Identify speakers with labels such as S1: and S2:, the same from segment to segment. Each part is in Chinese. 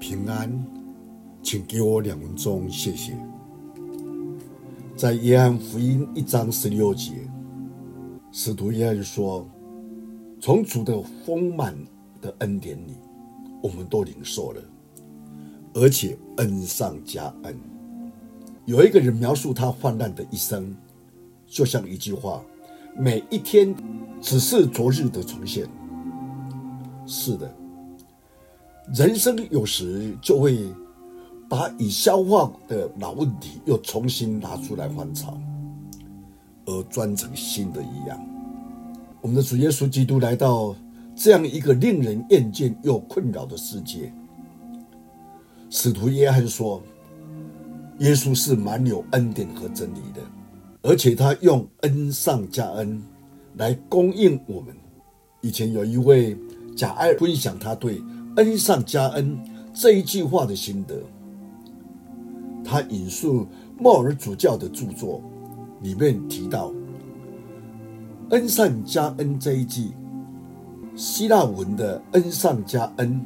S1: 平安，请给我两分钟，谢谢。在约翰福音一章十六节，使徒约翰说：“从主的丰满的恩典里，我们都领受了，而且恩上加恩。”有一个人描述他患难的一生，就像一句话：“每一天只是昨日的重现。”是的。人生有时就会把已消化的老问题又重新拿出来翻炒，而装成新的一样。我们的主耶稣基督来到这样一个令人厌倦又困扰的世界。使徒约翰说：“耶稣是满有恩典和真理的，而且他用恩上加恩来供应我们。”以前有一位假爱分享他对。恩上加恩这一句话的心得，他引述莫尔主教的著作里面提到，恩上加恩这一句，希腊文的恩上加恩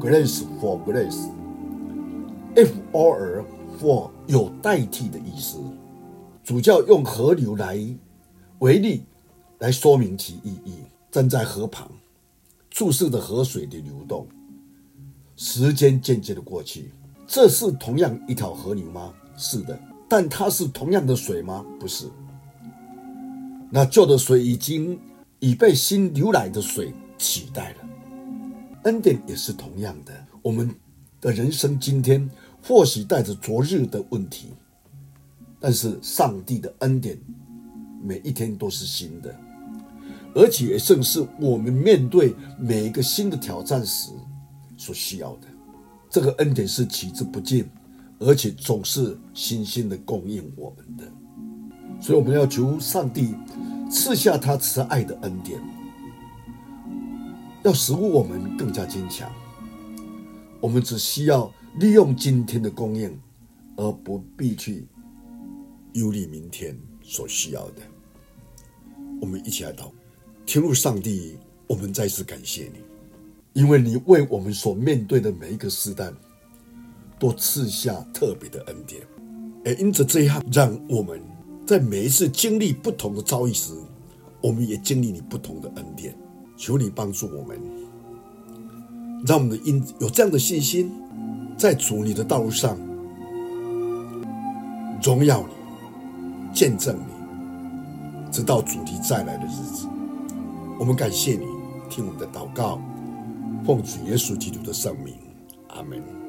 S1: ，grace for grace，f or for 有代替的意思。主教用河流来为例来说明其意义，站在河旁。注视着河水的流动，时间渐渐的过去，这是同样一条河流吗？是的，但它是同样的水吗？不是。那旧的水已经已被新流来的水取代了。恩典也是同样的，我们的人生今天或许带着昨日的问题，但是上帝的恩典每一天都是新的。而且正是我们面对每一个新的挑战时所需要的，这个恩典是取之不尽，而且总是新鲜的供应我们的。所以我们要求上帝赐下他慈爱的恩典，要使我们更加坚强。我们只需要利用今天的供应，而不必去忧虑明天所需要的。我们一起来祷告。天父上帝，我们再次感谢你，因为你为我们所面对的每一个时代，都赐下特别的恩典。而因着这样，让我们在每一次经历不同的遭遇时，我们也经历你不同的恩典。求你帮助我们，让我们的因有这样的信心，在主你的道路上荣耀你、见证你，直到主题再来的日子。我们感谢你，听我们的祷告，奉主耶稣基督的圣名，阿门。